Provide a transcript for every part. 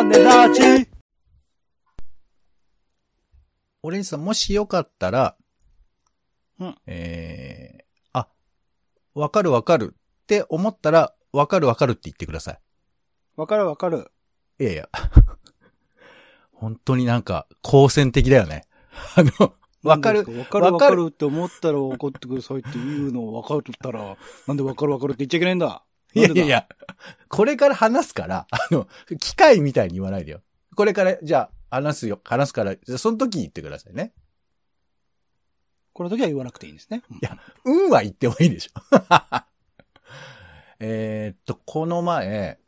種立ち。オレンジさん、もしよかったら、うんえー、あ、わかるわかるって思ったら、わかるわかるって言ってください。わかるわかる。いやいや。本当になんか、好戦的だよね。あの、わかる。わかるわかるって思ったら怒ってくださいって言うのを分かるったら、なんでわかるわかるって言っちゃいけないんだ？いやいやいや、これから話すから、あの、機械みたいに言わないでよ。これから、じゃあ、話すよ、話すから、じゃあその時言ってくださいね。この時は言わなくていいんですね。うんいやうんは言ってもいいでしょ。えーっと、この前、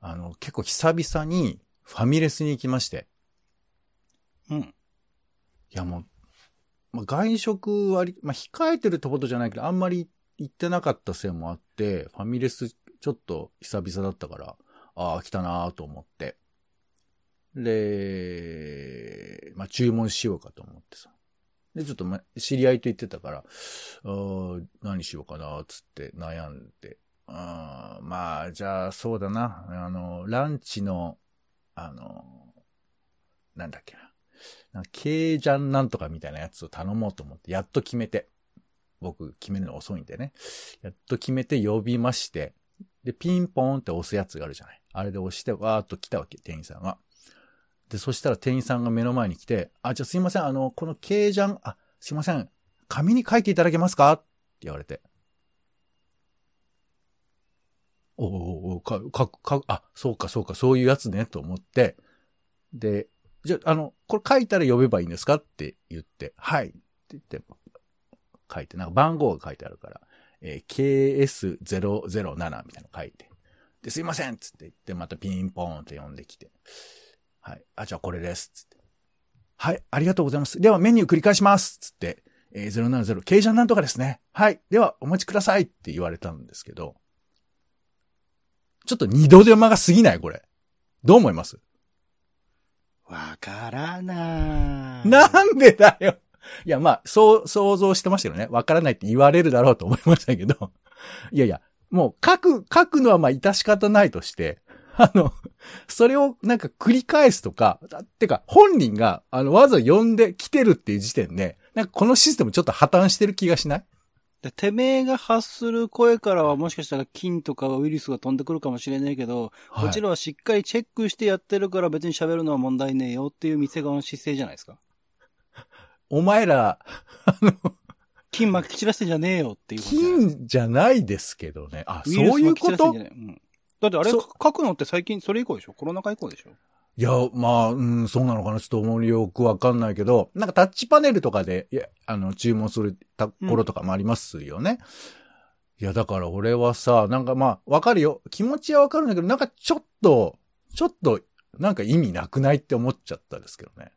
あの、結構久々にファミレスに行きまして。うん。いやもう、まあ、外食割り、まあ、控えてるってことじゃないけど、あんまり行ってなかったせいもあって、ファミレスちょっと久々だったから、ああ、来たなーと思って。で、まあ、注文しようかと思ってさ。で、ちょっと、ま、知り合いと言ってたから、あ何しようかな、つって悩んで。あーまあ、じゃあ、そうだな。あの、ランチの、あの、なんだっけな。なんかケージャンなんとかみたいなやつを頼もうと思って、やっと決めて。僕、決めるの遅いんでね。やっと決めて呼びまして。で、ピンポーンって押すやつがあるじゃない。あれで押して、わーっと来たわけ、店員さんが。で、そしたら店員さんが目の前に来て、あ、じゃあすいません、あの、このケージャン、あ、すいません、紙に書いていただけますか？って言われて。おおおか、か、か、あ、そうか、そうか、そういうやつね、と思って。で、じゃあ、あの、これ書いたら呼べばいいんですか？って言って、はい。って言って、書いて、なんか番号が書いてあるから、えー KS007 みたいなの書いて。で、すいませんっつって言って、またピンポーンって呼んできて。はい。あ、じゃあこれです。つって。はい。ありがとうございます。ではメニュー繰り返します。つって、えー、070、ケイジャンなんとかですね。はい。では、お待ちくださいって言われたんですけど、ちょっと二度手間が過ぎないこれ。どう思います？わからない。なんでだよ。いや、まあ、そう、想像してましたよね。わからないって言われるだろうと思いましたけど。いやいや、もう書く、書くのはまあ、致し方ないとして、あの、それをなんか繰り返すとか、だってか、本人が、あの、わざ呼んで来てるっていう時点で、なんかこのシステムちょっと破綻してる気がしない？でてめえが発する声からはもしかしたら菌とかウイルスが飛んでくるかもしれないけど、こちらはしっかりチェックしてやってるから別に喋るのは問題ねえよっていう店側の姿勢じゃないですか。お前ら、菌撒き散らしてんじゃねえよっていう金じゃないですけどね。あ、そういうこと？うん。だってあれそ書くのって最近それ以降でしょ？コロナ禍以降でしょ？いや、まあ、うん、そうなのかなちょっと思いよくわかんないけど、なんかタッチパネルとかで、いや、あの、注文するところとかもありますよね。いや、だから俺はさ、なんかまあ、わかるよ。気持ちはわかるんだけど、なんかちょっと、ちょっと、なんか意味なくないって思っちゃったですけどね。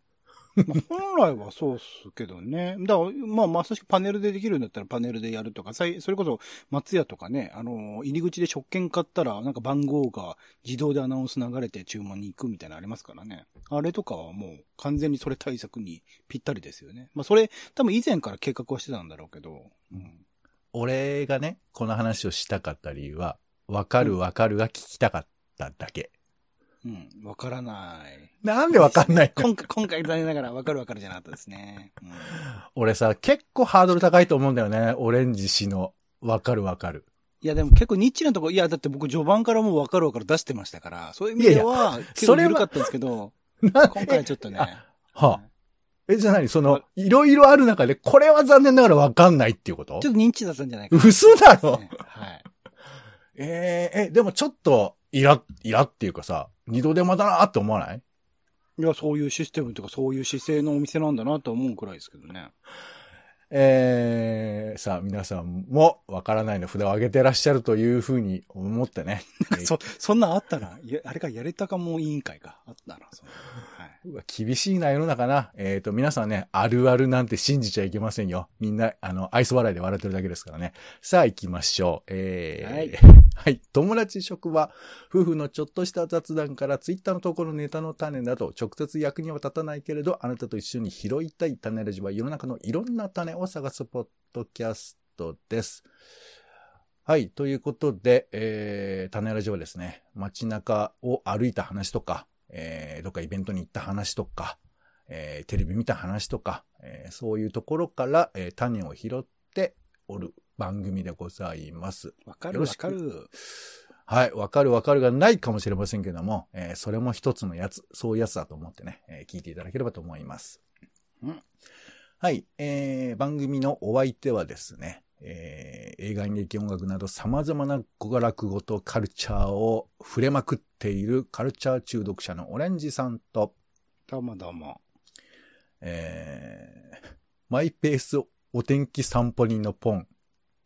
本来はそうっすけどね。だから、まあ、まさしくパネルでできるんだったらパネルでやるとか、それこそ松屋とかね、あの、入り口で食券買ったら、なんか番号が自動でアナウンス流れて注文に行くみたいなのありますからね。あれとかはもう完全にそれ対策にぴったりですよね。まあ、それ、多分以前から計画はしてたんだろうけど。うん。俺がね、この話をしたかった理由は、わかるわかるが聞きたかっただけ。うん。わからない。なんでわかんないの？今回、今回残念ながらわかるわかるじゃなかったですね。うん。俺さ、結構ハードル高いと思うんだよね。オレンジ氏の、わかるわかる。いや、でも結構ニッチなとこ、いや、だって僕序盤からもうわかるわかる出してましたから、そういう意味では、結それ緩かったんですけど、な今回ちょっとね。あ はあえ、じゃあ何その、いろいろある中で、これは残念ながらわかんないっていうこと？ちょっと認知だったんじゃないかな、嘘だろ？ねはい。えーえ、でもちょっと、イラ、イラっていうかさ、二度手間だなって思わない？いや、そういうシステムとかそういう姿勢のお店なんだなと思うくらいですけどね。えー、さあ皆さんもわからないの札を上げてらっしゃるというふうに思ってね。そ、そんなんあったな。あれか、やれたかも委員会か。あったな、そんなはい厳しいな世の中な。えっ、と、皆さんね、あるあるなんて信じちゃいけませんよ。みんな、あの、愛想笑いで笑ってるだけですからね。さあ行きましょう。えー、はい。はい。友達職場、夫婦のちょっとした雑談からツイッターの投稿のネタの種など、直接役には立たないけれど、あなたと一緒に拾いたい種ラジは世の中のいろんな種を探すポッドキャストです。はい。ということで、えー、種ラジはですね、街中を歩いた話とか、えー、どっかイベントに行った話とか、えー、テレビ見た話とか、えー、そういうところから、えー、種を拾っておる番組でございます。わかるわかる。はい、わかるわかるがないかもしれませんけども、えー、それも一つのやつ、そういうやつだと思ってね、えー、聞いていただければと思います。うん、はい、えー、番組のお相手はですね、えー、映画演劇音楽など様々な語学語とカルチャーを触れまくっているカルチャー中毒者のオレンジさんと、どうもどうも。えー、マイペースお天気散歩人のポン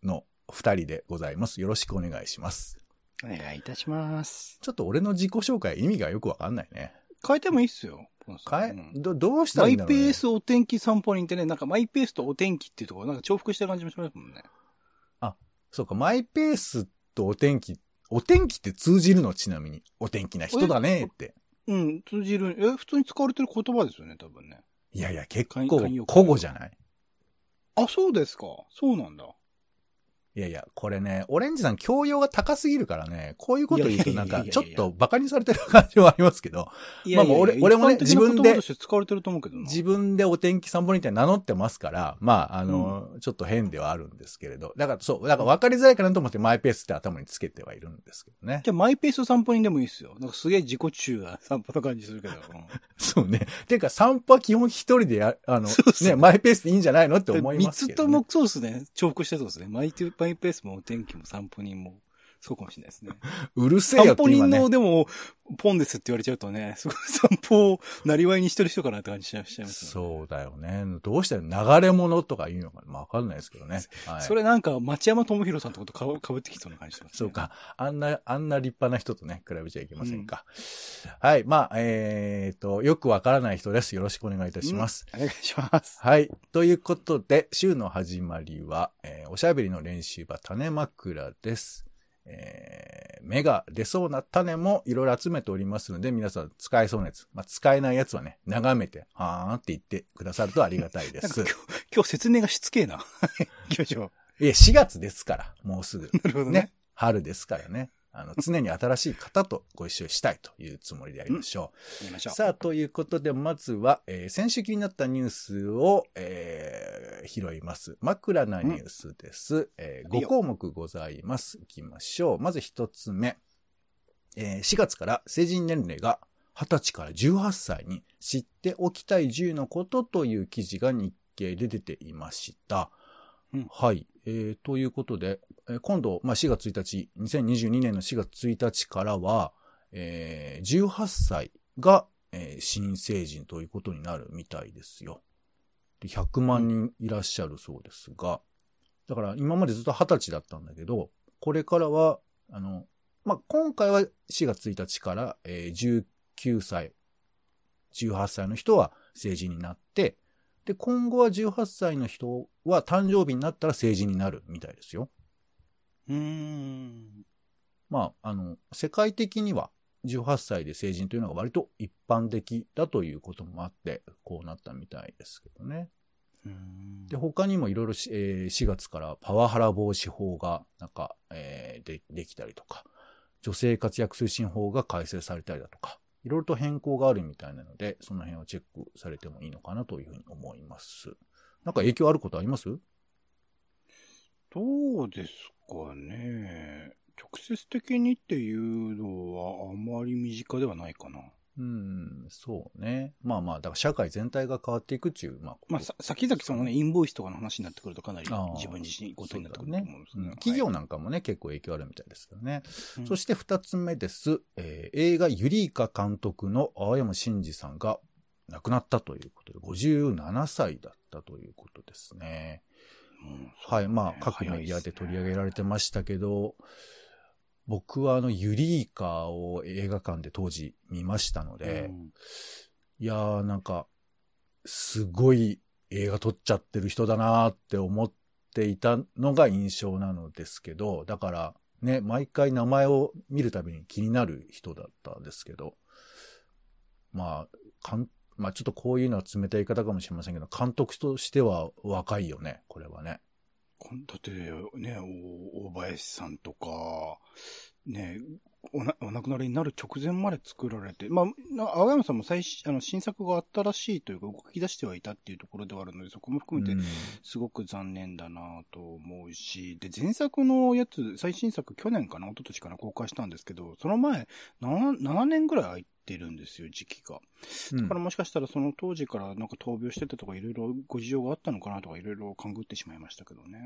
の二人でございます。よろしくお願いします。お願いいたします。ちょっと俺の自己紹介意味がよくわかんないね。変えてもいいっすよ。変え、ど、どうしたらいいんだろう、ね、マイペースお天気散歩人ってね、なんかマイペースとお天気っていうところ、なんか重複した感じもしますもんね。あ、そうか、マイペースとお天気、お天気って通じるの？ちなみに。お天気な人だねって。うん、通じる。え、普通に使われてる言葉ですよね、多分ね。いやいや、結構、古語じゃない？あ、そうですか。そうなんだ。いやいや、これね、オレンジさん教養が高すぎるからね、こういうこと言うとなんか、ちょっと馬鹿にされてる感じはありますけど。まあもう俺、俺もね、自分で、自分でお天気散歩みたいに名乗ってますから、まあ、あの、うん、ちょっと変ではあるんですけれど。だからそう、だから分かりづらいかなと思ってマイペースって頭につけてはいるんですけどね。じゃあマイペース散歩にでもいいですよ。なんかすげえ自己中な散歩の感じするけど。そうね。ていうか散歩は基本一人でや、あの、ね、マイペースでいいんじゃないのって思いますけど、ね。三つともそうですね。重複してそうですね。マイマイペースもお天気気も散歩人も、そうかもしれないですね。うるせえよって散歩人の、でも、ポンですって言われちゃうとね、すごい散歩をなりわいにしてる人かなって感じしちゃいますね。そうだよね。どうして流れ物とか言うのかわかんないですけどね。はい、それなんか、町山智博さんとことかぶってきそうな感じします、ね、そうか。あんな、あんな立派な人とね、比べちゃいけませんか。うん、はい。まあ、えっ、ー、と、よくわからない人です。よろしくお願いいたします。うん、お願いします。はい。ということで、週の始まりは、えー、おしゃべりの練習場種枕です。えー、芽が出そうな種もいろいろ集めておりますので、皆さん使えそうなやつ、まあ、使えないやつはね、眺めて、はーんって言ってくださるとありがたいです。今日、今日説明がしつけえな。行きましょう。いや、4月ですから、もうすぐ。なるほどね。ね春ですからね。あの、常に新しい方とご一緒したいというつもりでやりましょう。やりましょう。さあ、ということで、まずは、えー、先週気になったニュースを、えー、拾います。枕なニュースです。うん、えー、5項目ございます。いきましょう。まず1つ目。えー、4月から成人年齢が20歳から18歳に知っておきたい10のことという記事が日経で出ていました。うん、はい。えー、ということで、えー、今度、まあ、4月1日、2022年の4月1日からは、えー、18歳が、えー、新成人ということになるみたいですよ。で100万人いらっしゃるそうですが、だから今までずっと20歳だったんだけど、これからは、あの、まあ、今回は4月1日から、えー、19歳、18歳の人は成人になって、で、今後は18歳の人は誕生日になったら成人になるみたいですよ。うーん。まあ、あの、世界的には18歳で成人というのが割と一般的だということもあって、こうなったみたいですけどね。で、他にもいろいろ、えー、4月からパワハラ防止法が、なんか、えー、で、できたりとか、女性活躍推進法が改正されたりだとか、いろいろと変更があるみたいなので、その辺をチェックされてもいいのかなというふうに思います。なんか影響あることあります？どうですかね。直接的にっていうのはあまり身近ではないかな。うん、そうね。まあまあ、だから社会全体が変わっていくっていう、まあ。まあ、さ、先々そのね、インボイスとかの話になってくるとかなり自分自身ことになってくると思うんですね、ね、企業なんかもね、結構影響あるみたいですけどね。うん、そして二つ目です。えー、映画ユリーカ監督の青山真司さんが亡くなったということで、57歳だったということですね。うん、ねはい。まあ、各メディアで取り上げられてましたけど、僕はあのユリーカを映画館で当時見ましたので、うん、いやーなんか、すごい映画撮っちゃってる人だなーって思っていたのが印象なのですけど、だからね、毎回名前を見るたびに気になる人だったんですけど、まあ、かん、まあちょっとこういうのは冷たい言い方かもしれませんけど、監督としては若いよね、これはね。だってね、大林さんとか、ね、おな、お亡くなりになる直前まで作られて、まあ、な青山さんも最新、あの、新作があったらしいというか、動き出してはいたっていうところではあるので、そこも含めてうん、すごく残念だなと思うし、で、前作のやつ、最新作去年かな、一昨年かな公開したんですけど、その前、7, 7年ぐらい空いてるんですよ、時期が。うんだからもしかしたらその当時からなんか闘病してたとかいろいろご事情があったのかなとかいろいろ勘ぐってしまいましたけどね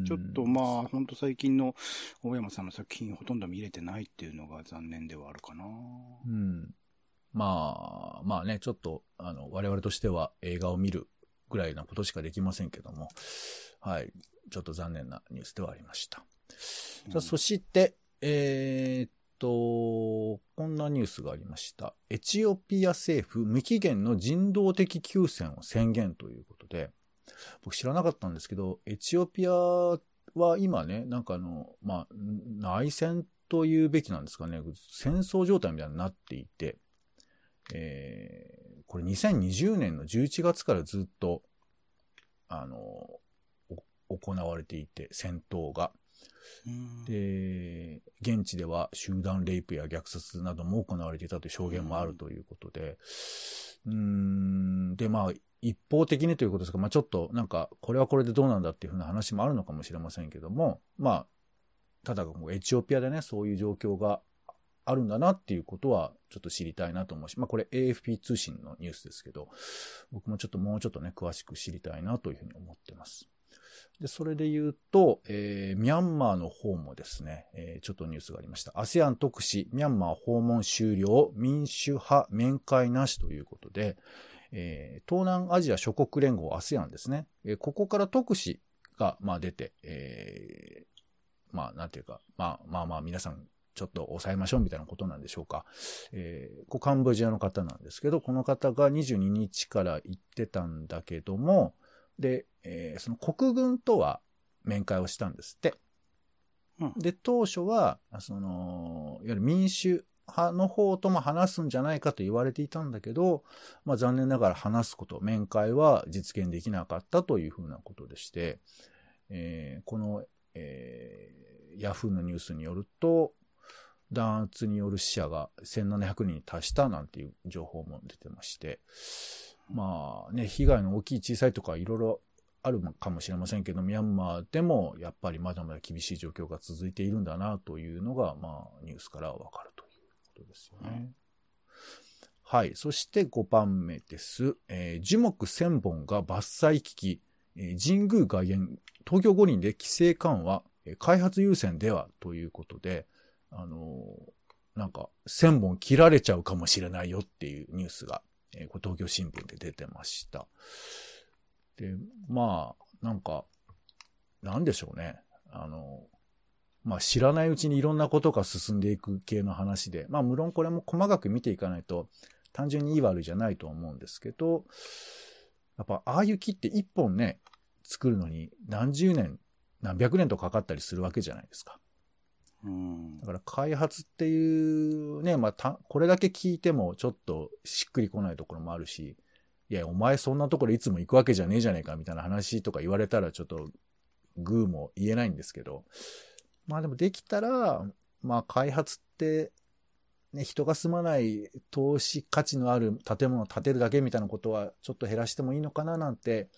ん。ちょっとまあ、ほんと最近の大山さんの作品ほとんど見れてないっていうのが残念ではあるかな。うん。まあ、まあね、ちょっと、あの、我々としては映画を見るぐらいなことしかできませんけども、はい。ちょっと残念なニュースではありました。じゃあ、そして、えーっと、こんなニュースがありました。エチオピア政府無期限の人道的休戦を宣言ということで、僕知らなかったんですけど、エチオピアは今ね、なんかあの、まあ、内戦というべきなんですかね、戦争状態みたいになっていて、えーこれ2020年の11月からずっと、あの、お行われていて、戦闘が。うん。で、現地では集団レイプや虐殺なども行われていたという証言もあるということで、うーん、で、まあ、一方的にということですが、まあちょっとなんか、これはこれでどうなんだっていうふうな話もあるのかもしれませんけども、まあ、ただもうエチオピアでね、そういう状況があるんだなっていうことは、ちょっと知りたいなと思うし、まあこれ AFP 通信のニュースですけど、僕もちょっともうちょっとね、詳しく知りたいなというふうに思ってます。で、それで言うと、えー、ミャンマーの方もですね、えーちょっとニュースがありました。ASEAN 特使、ミャンマー訪問終了、民主派面会なしということで、えー東南アジア諸国連合 ASEAN ですね。えーここから特使が、まあ出て、えまあなんていうか、まあまあまあ皆さんちょっと抑えましょうみたいなことなんでしょうか。えーこうカンボジアの方なんですけど、この方が22日から行ってたんだけども、で、えーその国軍とは面会をしたんですって。うんで、当初は、その、いわゆる民主派の方とも話すんじゃないかと言われていたんだけど、まあ残念ながら話すこと、面会は実現できなかったというふうなことでして、えーこの、えーヤフーのニュースによると、弾圧による死者が1700人に達したなんていう情報も出てまして、まあね、被害の大きい小さいとかいろいろあるかもしれませんけど、ミャンマーでもやっぱりまだまだ厳しい状況が続いているんだなというのが、まあニュースからわかるということですよね。はい。そして5番目です。えー樹木1000本が伐採危機、えー神宮外苑、東京五輪で規制緩和、開発優先ではということで、あのなんか1000本切られちゃうかもしれないよっていうニュースが、えーこれ東京新聞で出てました。で、まあ、なんか、なんでしょうね。あの、まあ知らないうちにいろんなことが進んでいく系の話で、まあ無論これも細かく見ていかないと単純にいい悪いじゃないと思うんですけど、やっぱああいう木って一本ね、作るのに何十年、何百年とかかったりするわけじゃないですか。うんだから開発っていうね、まあた、これだけ聞いてもちょっとしっくりこないところもあるし、いや、お前そんなところいつも行くわけじゃねえじゃねえかみたいな話とか言われたらちょっとグーも言えないんですけど、まあでもできたら、まあ開発って、ね、人が住まない投資価値のある建物を建てるだけみたいなことはちょっと減らしてもいいのかななんて、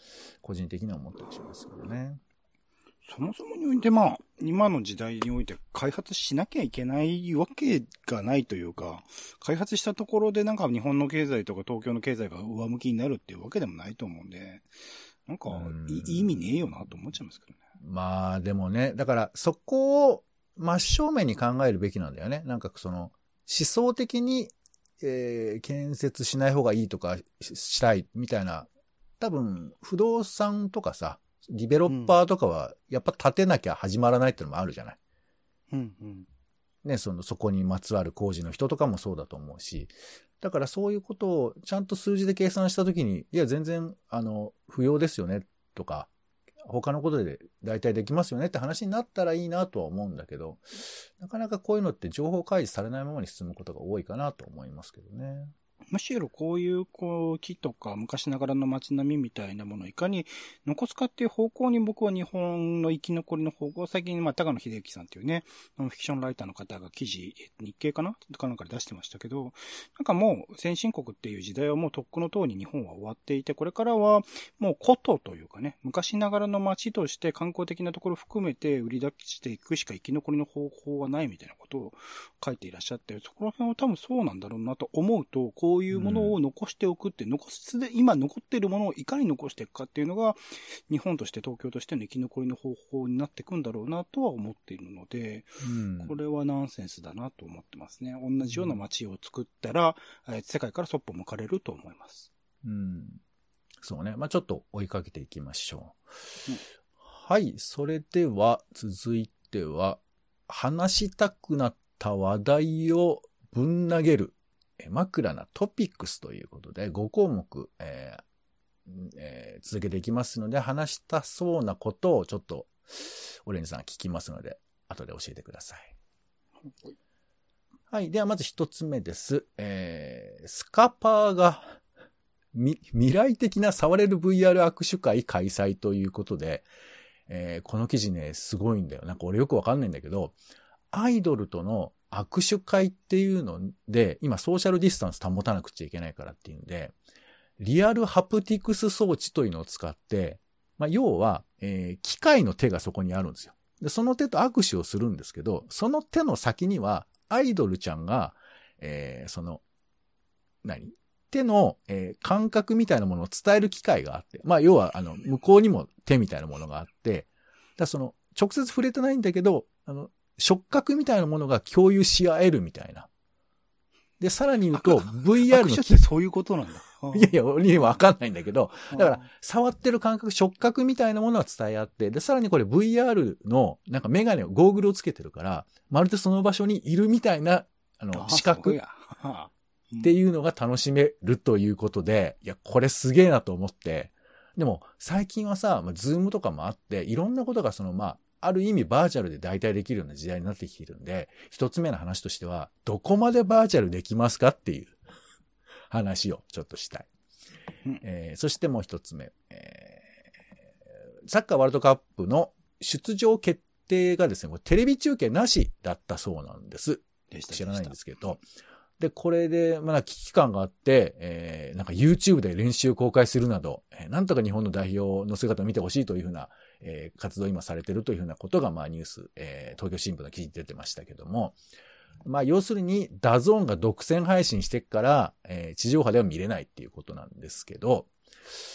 個人的には思ったりしますけどね。そもそもにおいてまあ、今の時代において開発しなきゃいけないわけがないというか、開発したところでなんか日本の経済とか東京の経済が上向きになるっていうわけでもないと思うんで、なんかうんい意味ねえよなと思っちゃいますけどね。まあでもね、だからそこを真正面に考えるべきなんだよね。なんかその思想的に、えー建設しない方がいいとかししたいみたいな、多分不動産とかさ、ディベロッパーとかはやっぱ建てなきゃ始まらないってのもあるじゃない？うんうん。ね、その、そこにまつわる工事の人とかもそうだと思うし、だからそういうことをちゃんと数字で計算したときに、いや、全然、あの、不要ですよね、とか、他のことで大体できますよねって話になったらいいなとは思うんだけど、なかなかこういうのって情報開示されないままに進むことが多いかなと思いますけどね。むしろこういう、こう、木とか昔ながらの街並みみたいなものをいかに残すかっていう方向に僕は日本の生き残りの方向、最近、まあ、高野秀之さんっていうね、ノンフィクションライターの方が記事、日経かなかなんかで出してましたけど、なんかもう先進国っていう時代はもうとっくの塔に日本は終わっていて、これからはもう古都というかね、昔ながらの街として観光的なところ含めて売り出していくしか生き残りの方法はないみたいなことを書いていらっしゃって、そこら辺は多分そうなんだろうなと思うと、こういうものを残しておくって、残すで、今残っているものをいかに残していくかっていうのが、日本として東京としての生き残りの方法になっていくんだろうなとは思っているので、うん、これはナンセンスだなと思ってますね。同じような街を作ったら、うん、世界からそっぽ向かれると思います。うん。そうね。まあ、ちょっと追いかけていきましょう。うん、はい。それでは、続いては、話したくなった話題をぶん投げる、枕なトピックスということで、5項目、えーえー、続けていきますので、話したそうなことをちょっと、オレンジさん聞きますので、後で教えてください。はい。では、まず一つ目です。えー、スカパーが、未来的な触れる VR 握手会開催ということで、えー、この記事ね、すごいんだよ。なんか俺よくわかんないんだけど、アイドルとの握手会っていうので、今ソーシャルディスタンス保たなくちゃいけないからっていうんで、リアルハプティクス装置というのを使って、まあ、要は、えー、機械の手がそこにあるんですよ。で、その手と握手をするんですけど、その手の先には、アイドルちゃんが、えー、その、何？手の、えー、感覚みたいなものを伝える機械があって、まあ、要は、あの、向こうにも手みたいなものがあって、だその、直接触れてないんだけど、あの、触覚みたいなものが共有し合えるみたいな。で、さらに言うと、VR の。ってそういうことなんだ。いやいや、俺にはわかんないんだけど、だから、触ってる感覚、触覚みたいなものは伝え合って、で、さらにこれ VR の、なんかメガネを、ゴーグルをつけてるから、まるでその場所にいるみたいな、あの、視覚っていうのが楽しめるということで、いや、これすげえなと思って、でも、最近はさ、まあ、ズームとかもあって、いろんなことがその、まあ、ある意味バーチャルで代替できるような時代になってきているんで、一つ目の話としては、どこまでバーチャルできますかっていう 話をちょっとしたい。うん、えー、そしてもう一つ目、えー、サッカーワールドカップの出場決定がですね、テレビ中継なしだったそうなんです。知らないんですけど、で、これで、まだ危機感があって、えー、なんか YouTube で練習公開するなど、えー、なんとか日本の代表の姿を見てほしいというふうな、えー、活動今されてるというふうなことが、まあニュース、えー、東京新聞の記事に出てましたけども、まあ要するに、 DAZN が独占配信してから、えー、地上波では見れないっていうことなんですけど、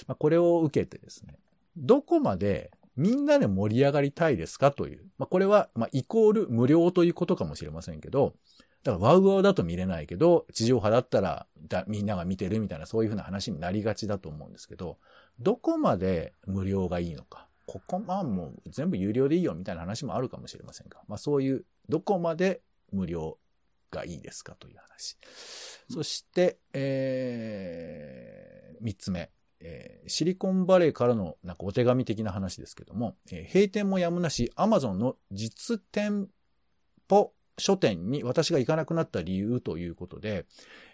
まあこれを受けてですね、どこまでみんなで盛り上がりたいですかという。まあこれは、まあイコール無料ということかもしれませんけど、だから WOWOW だと見れないけど、地上波だったらだみんなが見てるみたいなそういうふうな話になりがちだと思うんですけど、どこまで無料がいいのか。ここまあもう全部有料でいいよみたいな話もあるかもしれませんが、まあそういうどこまで無料がいいですかという話。そして、えー、三つ目。えー、シリコンバレーからのなんかお手紙的な話ですけども、えー、閉店もやむなし、アマゾンの実店舗書店に私が行かなくなった理由ということで、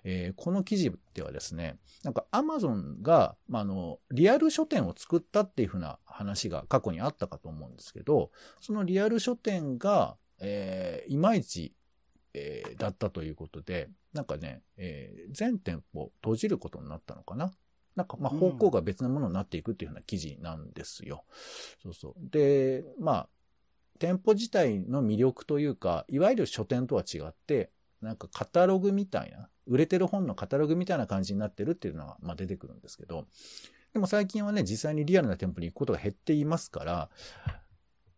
えー、この記事ではですね、なんかアマゾンが、まあ、あの、リアル書店を作ったっていうふうな話が過去にあったかと思うんですけど、そのリアル書店が、えー、いまいち、えー、だったということで、なんかね、えー、全店舗閉じることになったのかな？なんか、まあ、方向が別のものになっていくっていうふうな記事なんですよ。うん、そうそう。で、まあ、店舗自体の魅力というか、いわゆる書店とは違って、なんかカタログみたいな、売れてる本のカタログみたいな感じになってるっていうのが、まあ、出てくるんですけど、でも最近はね、実際にリアルな店舗に行くことが減っていますから、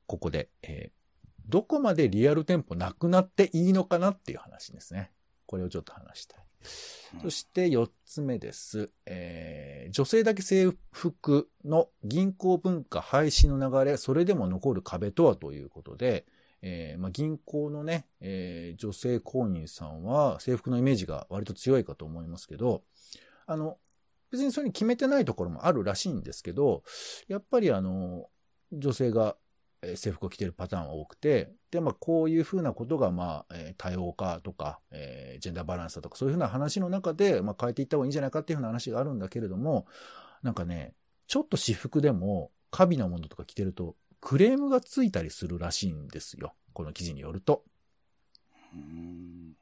ここで、えー、どこまでリアル店舗なくなっていいのかなっていう話ですね。これをちょっと話したい。そして4つ目です。えー、女性だけ制服の銀行文化廃止の流れ、それでも残る壁とはということで、えーまあ、銀行のね、えー、女性公認さんは制服のイメージが割と強いかと思いますけど、あの、別にそれに決めてないところもあるらしいんですけど、やっぱりあの、女性が制服を着てるパターンは多くて、で、まあ、こういうふうなことが、まあ、え多様化とか、えージェンダーバランスだとか、そういうふうな話の中で、まあ、変えていった方がいいんじゃないかっていうふうな話があるんだけれども、なんかね、ちょっと私服でも、カビなものとか着てると、クレームがついたりするらしいんですよ。この記事によると。うん。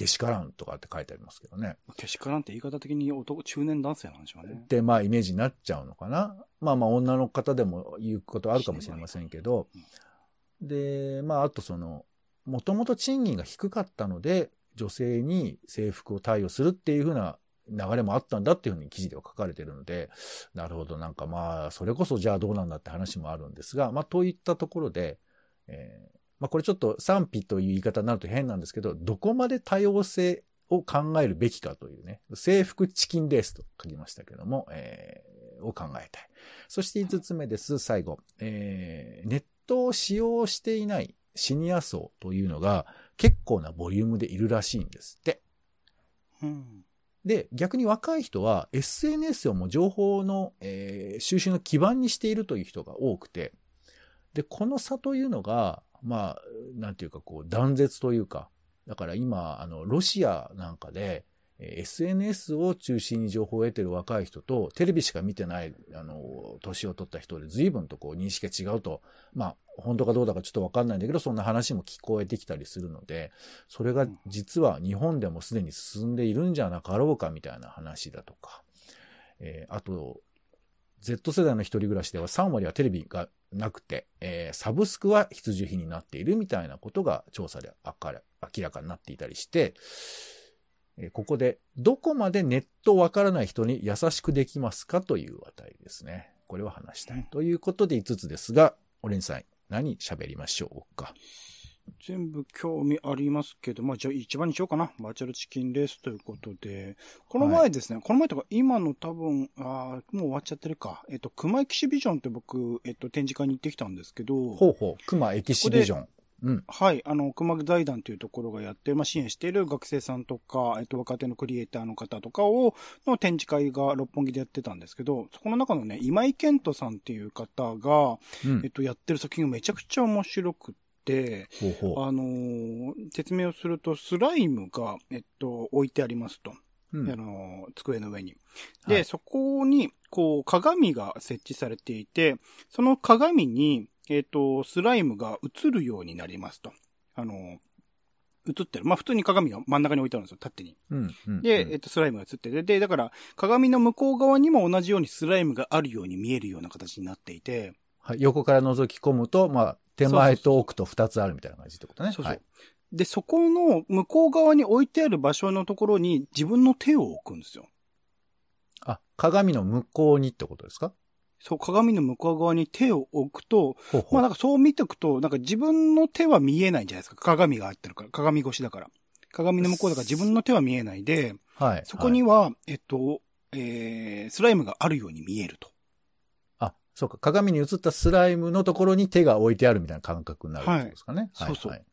けしからんとかって書いてありますけどね。けしからんって言い方的に男、中年男性なんでしょうね。で、まあ、イメージになっちゃうのかな。まあまあ、女の方でも言うことあるかもしれませんけど、で、まあ、あとその、もともと賃金が低かったので、女性に制服を貸与するっていうふうな流れもあったんだっていうふうに記事では書かれてるので、なるほど、なんかまあ、それこそじゃあどうなんだって話もあるんですが、まあ、といったところで、えーまあ、これちょっと賛否という言い方になると変なんですけど、どこまで多様性を考えるべきかというね、制服チキンレースと書きましたけども、えーを考えたい。そして5つ目です、最後。えーネットを使用していないシニア層というのが結構なボリュームでいるらしいんですって。うん。で、逆に若い人は SNS をもう情報の、えー収集の基盤にしているという人が多くて、で、この差というのが、まあ、なんていうかこう断絶というか、だから今、あの、ロシアなんかで、えー SNS を中心に情報を得てる若い人と、テレビしか見てない、あの、年を取った人で随分とこう認識が違うと、まあ、本当かどうだかちょっとわかんないんだけど、そんな話も聞こえてきたりするので、それが実は日本でもすでに進んでいるんじゃなかろうかみたいな話だとか、えーあと、Z 世代の一人暮らしでは3割はテレビがなくて、えーサブスクは必需品になっているみたいなことが調査で明らかになっていたりして、えーここでどこまでネットわからない人に優しくできますかという話題ですね。これは話したい。ということで5つですが、オレンジさん、何喋りましょうか？全部興味ありますけど、まあ、じゃあ一番にしようかな。バーチャルチキンレースということで、この前ですね、この前とか今の多分、あーもう終わっちゃってるか。えっと、熊エキシビジョンって僕、えっと、展示会に行ってきたんですけど、ほうほう、熊エキシビジョン。うん。はい、あの、熊財団というところがやって、まあ、支援している学生さんとか、えっと、若手のクリエイターの方とかを、の展示会が六本木でやってたんですけど、そこの中のね、今井健人さんっていう方が、うんえっ。と、やってる作品がめちゃくちゃ面白くって、ほうほう。あのー説明をすると、スライムが、えっと、置いてありますと。うんあのー机の上に。で、はいそこに、こう、鏡が設置されていて、その鏡に、えっと、スライムが映るようになりますと。あのー映ってる。まあ、普通に鏡が真ん中に置いてあるんですよ、縦に。うんうんで、うんえっと、スライムが映ってて、で、だから、鏡の向こう側にも同じようにスライムがあるように見えるような形になっていて、はい、横から覗き込むと、まあ、手前と奥と二つあるみたいな感じってことね。そうそう。はい。で、そこの向こう側に置いてある場所のところに自分の手を置くんですよ。あ、鏡の向こうにってことですか？そう、鏡の向こう側に手を置くと、ほうほう。まあなんかそう見ておくと、なんか自分の手は見えないじゃないですか。鏡があってるから。鏡越しだから。鏡の向こうだから自分の手は見えないで、はい。そこには、えっと、えー、スライムがあるように見えると。あ、そうか。鏡に映ったスライムのところに手が置いてあるみたいな感覚になるってことですかね。はいそうそうはい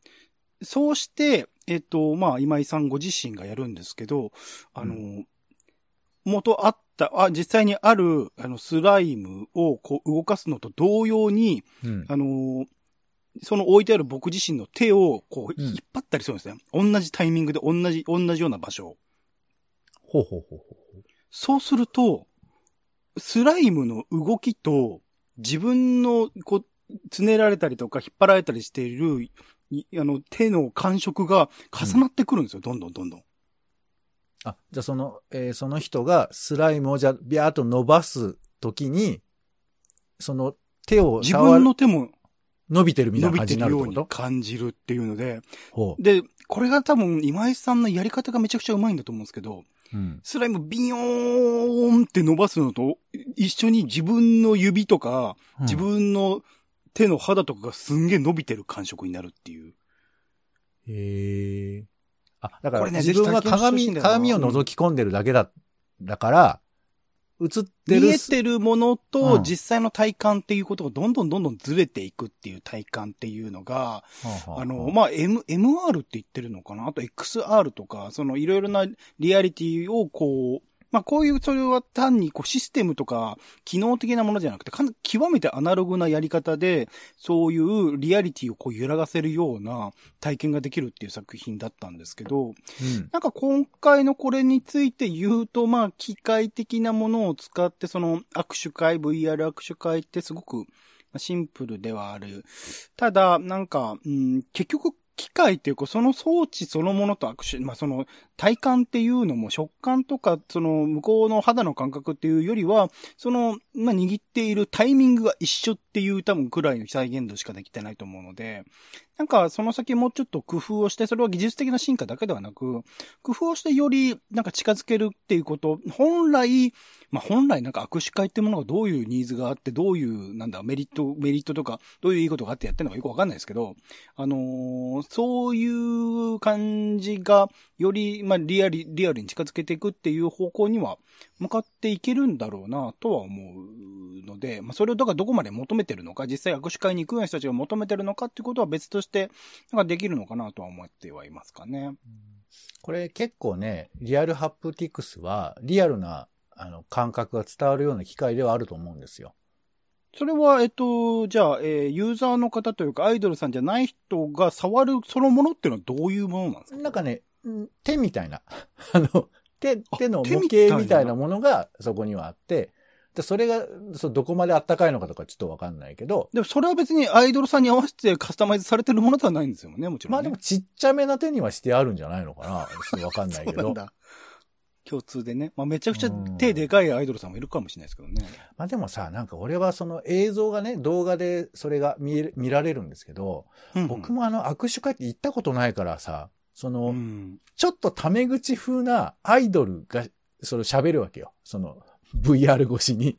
そうして、えっと、まあ、今井さんご自身がやるんですけど、あの、う元あった、あ、実際にある、あの、スライムをこう動かすのと同様に、うん。あの、その置いてある僕自身の手を、こう、うん引っ張ったりするんですね。同じタイミングで同じ、同じような場所を。ほうほうほうほう。そうすると、スライムの動きと、自分の、こう、つねられたりとか、引っ張られたりしている、いあの、手の感触が重なってくるんですよ、どんどんどんどん。あ、じゃあその、えーその人がスライムをじゃあビャーっと伸ばすときに、その手を自分の手も伸びてるみたい伸な感じびてるようにになるってこと感じるっていうので、ほで、これが多分今井さんのやり方がめちゃくちゃうまいんだと思うんですけど、う。うん。スライムビヨーンって伸ばすのと一緒に自分の指とか、自分の手の肌とかがすんげえ伸びてる感触になるっていう。へえ。あ、だからね自分は鏡、鏡を覗き込んでるだけだ、だから、映ってる。見えてるものうとん実際の体感っていうことがどんどんどんどんずれていくっていう体感っていうのが、あの、まあ、M、MR って言ってるのかな？あと XR とか、そのいろいろなリアリティをこう、まあこういう、それは単にこうシステムとか機能的なものじゃなくて、かな極めてアナログなやり方で、そういうリアリティをこう揺らがせるような体験ができるっていう作品だったんですけど、うん。なんか今回のこれについて言うと、まあ機械的なものを使って、その握手会、VR 握手会ってすごくシンプルではある。ただ、なんか、うん、結局機械っていうか、その装置そのものと握手、まあその体感っていうのも食感とか、その向こうの肌の感覚っていうよりは、その、まあ握っているタイミングが一緒っていう多分くらいの再現度しかできてないと思うので、なんかその先もうちょっと工夫をして、それは技術的な進化だけではなく、工夫をしてよりなんか近づけるっていうこと、本来、まあ本来なんか握手会ってものがどういうニーズがあって、どういう、なんだ、メリット、メリットとか、どういういいことがあってやってるのかよくわかんないですけど、あのーそういう感じが、より、まあリアリ、リアルに近づけていくっていう方向には、向かっていけるんだろうな、とは思うので、まあそれをだからどこまで求めてるのか、実際握手会に行くような人たちが求めてるのかっていうことは別として、なんかできるのかなとは思ってはいますかね。これ結構ね、リアルハプティクスは、リアルな、あの、感覚が伝わるような機械ではあると思うんですよ。それは、えっと、じゃあ、えーユーザーの方というか、アイドルさんじゃない人が触るそのものっていうのはどういうものなんですか？なんかね、ん手みたいな、あの、手、あ手の模型みたいなものがそこにはあって、でそれが、そうどこまであったかいのかとかちょっとわかんないけど、でも、それは別にアイドルさんに合わせてカスタマイズされてるものではないんですよね、もちろん、ね。まあでもちっちゃめな手にはしてあるんじゃないのかなちょっとわかんないけど。そうなんだ。共通でね。まあ、めちゃくちゃうん手でかいアイドルさんもいるかもしれないですけどね。まあでもさ、なんか俺はその映像がね、動画でそれが見見られるんですけど、僕もあの握手会って行ったことないからさ、その、うん。ちょっとタメ口風なアイドルが、その喋るわけよ。その、VR 越しに。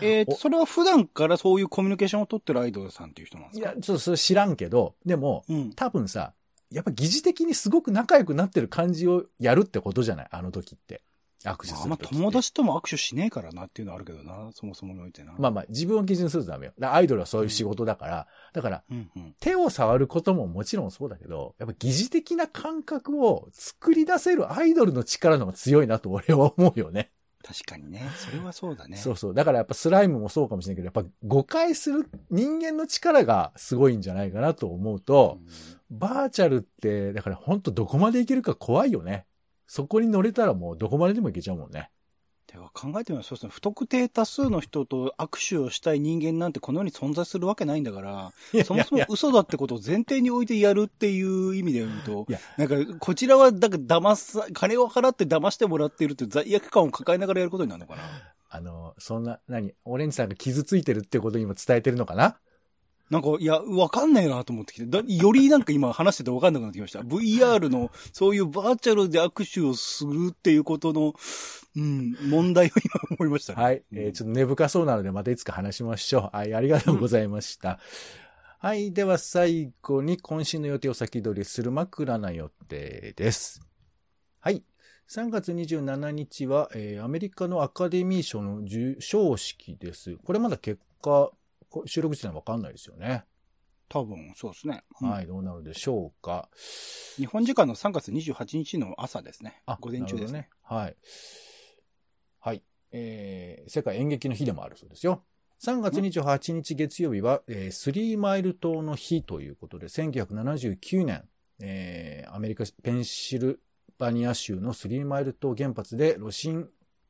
えーと、それは普段からそういうコミュニケーションを取ってるアイドルさんっていう人なんですか？いや、ちょっとそれ知らんけど、でも、うん。多分さ、やっぱ疑似的にすごく仲良くなってる感じをやるってことじゃない？あの時って。握手するあ、まあ友達とも握手しねえからなっていうのはあるけどな、そもそもにおいてな。まあまあ、自分を基準にするとダメよ。アイドルはそういう仕事だから、だから、うんうん。手を触ることももちろんそうだけど、やっぱ疑似的な感覚を作り出せるアイドルの力の方が強いなと俺は思うよね。確かにね。それはそうだね。そうそう。だからやっぱスライムもそうかもしれないけど、やっぱ誤解する人間の力がすごいんじゃないかなと思うと、バーチャルって、だから本当どこまでいけるか怖いよね。そこに乗れたらもうどこまででもいけちゃうもんね。では考えてみればそう。ですね。不特定多数の人と握手をしたい人間なんてこの世に存在するわけないんだから、そもそも嘘だってことを前提に置いてやるっていう意味で言うとなんか、こちらは、だから騙さ、金を払って騙してもらっているって罪悪感を抱えながらやることになるのかな。あの、そんな、何？オレンジさんが傷ついてるってことを今伝えてるのかな？なんか、いや、わかんないなと思ってきて、だよりなんか今話しててわかんなくなってきました。VR の、そういうバーチャルで握手をするっていうことの、うん、問題を今思いましたね。はい。えーちょっと根深そうなので、またいつか話しましょう。はい、ありがとうございました。はい。では最後に今週の予定を先取りする枕な予定です。はい。3月27日は、えーアメリカのアカデミー賞の授賞式です。これまだ結果、こ収録時点わかんないですよね。多分、そうですね。うんはい。どうなるでしょうか。日本時間の3月28日の朝ですね。あ、午前中ですね。ね。はい。はい。えー世界演劇の日でもあるそうですよ。3月28日月曜日は、えースリーマイル島の日ということで、1979年、えーアメリカ、ペンシルバニア州のスリーマイル島原発で炉心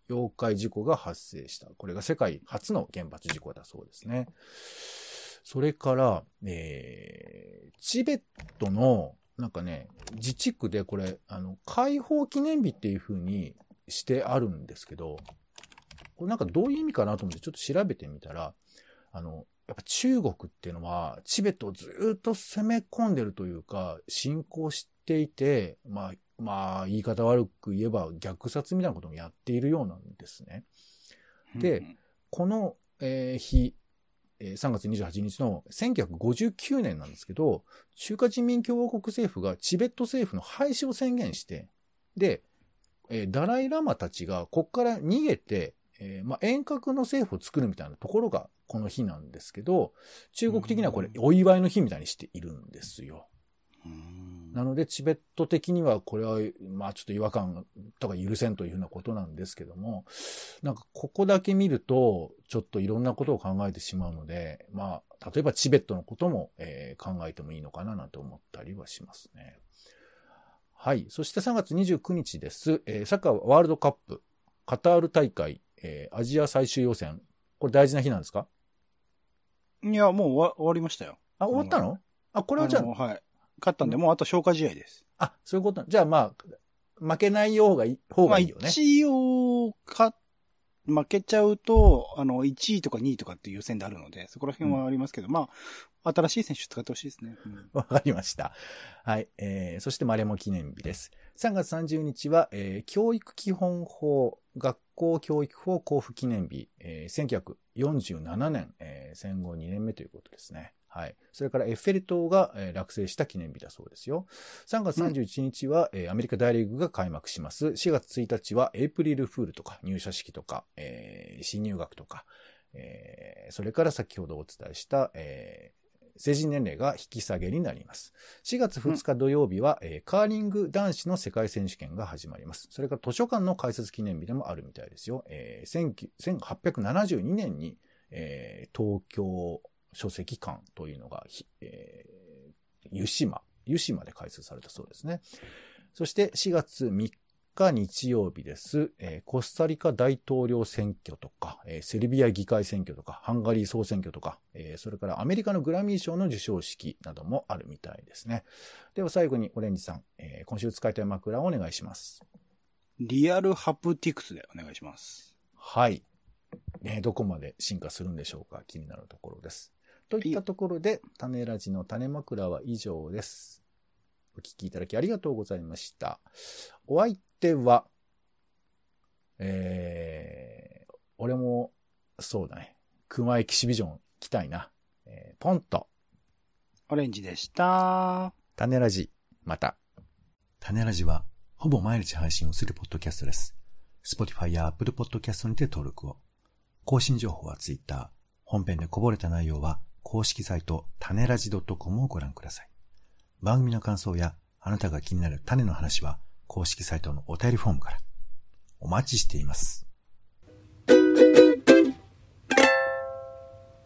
溶解事故が発生した。これが世界初の原発事故だそうですね。それから、えーチベットの、なんかね、自治区でこれ、あの、解放記念日っていう風にしてあるんですけど、これなんかどういう意味かなと思ってちょっと調べてみたら、あの、やっぱ中国っていうのは、チベットをずっと攻め込んでるというか、侵攻していて、まあ、まあ、言い方悪く言えば虐殺みたいなこともやっているようなんですね。でうんこの、えー日、えー3月28日の1959年なんですけど、中華人民共和国政府がチベット政府の廃止を宣言して、で、えーダライラマたちがここから逃げて、えーまあ、遠隔の政府を作るみたいなところがこの日なんですけど、中国的にはこれお祝いの日みたいにしているんですよ。うんなので、チベット的には、これは、まあちょっと違和感とか許せんというふうなことなんですけども、なんかここだけ見ると、ちょっといろんなことを考えてしまうので、まあ、例えばチベットのことも、えー考えてもいいのかななんて思ったりはしますね。はい。そして3月29日です。えーサッカーワールドカップ、カタール大会、えーアジア最終予選。これ大事な日なんですか？いや、もう終わ終わりましたよ。あ、終わったの？あ、これはじゃあはい。勝ったんで、もうあと消化試合です。あ、そういうことなじゃあまあ、負けない方がいい、方がいいよね。まあ、一応、か、負けちゃうと、あの、1位とか2位とかっていう予選であるので、そこら辺はありますけど、まあ、新しい選手使ってほしいですね。うんわかりました。はい。えー、そしてマレモ記念日です。3月30日は、えー、教育基本法、学校教育法交付記念日、えー、1947年、えー、戦後2年目ということですね。はい。それからエッフェル塔が、えー落成した記念日だそうですよ。3月31日は、えーアメリカ大リーグが開幕します。4月1日はエイプリルフールとか入社式とか、えー新入学とか、えーそれから先ほどお伝えした、えー成人年齢が引き下げになります。4月2日土曜日は、えーカーリング男子の世界選手権が始まります。それから図書館の開設記念日でもあるみたいですよ。えー19 1872年に、えー東京書籍館というのが、ひえー湯島、湯島で開設されたそうですね。そして4月3日日曜日です。えーコスタリカ大統領選挙とか、えーセルビア議会選挙とか、ハンガリー総選挙とか、えーそれからアメリカのグラミー賞の授賞式などもあるみたいですね。では最後にオレンジさん、えー今週使いたい枕をお願いします。リアルハプティクスでお願いします。はい。ね、どこまで進化するんでしょうか気になるところです。といったところで、種ラジの種枕は以上です。お聞きいただきありがとうございました。お相手は、えー、俺も、そうだね。熊エキシビジョン来たいな。えー、ポンと、オレンジでした。種ラジ、また。種ラジは、ほぼ毎日配信をするポッドキャストです。Spotify や Apple Podcast にて登録を。更新情報は Twitter。本編でこぼれた内容は、公式サイト、種ラジ .com をご覧ください。番組の感想や、あなたが気になる種の話は、公式サイトのお便りフォームから。お待ちしています。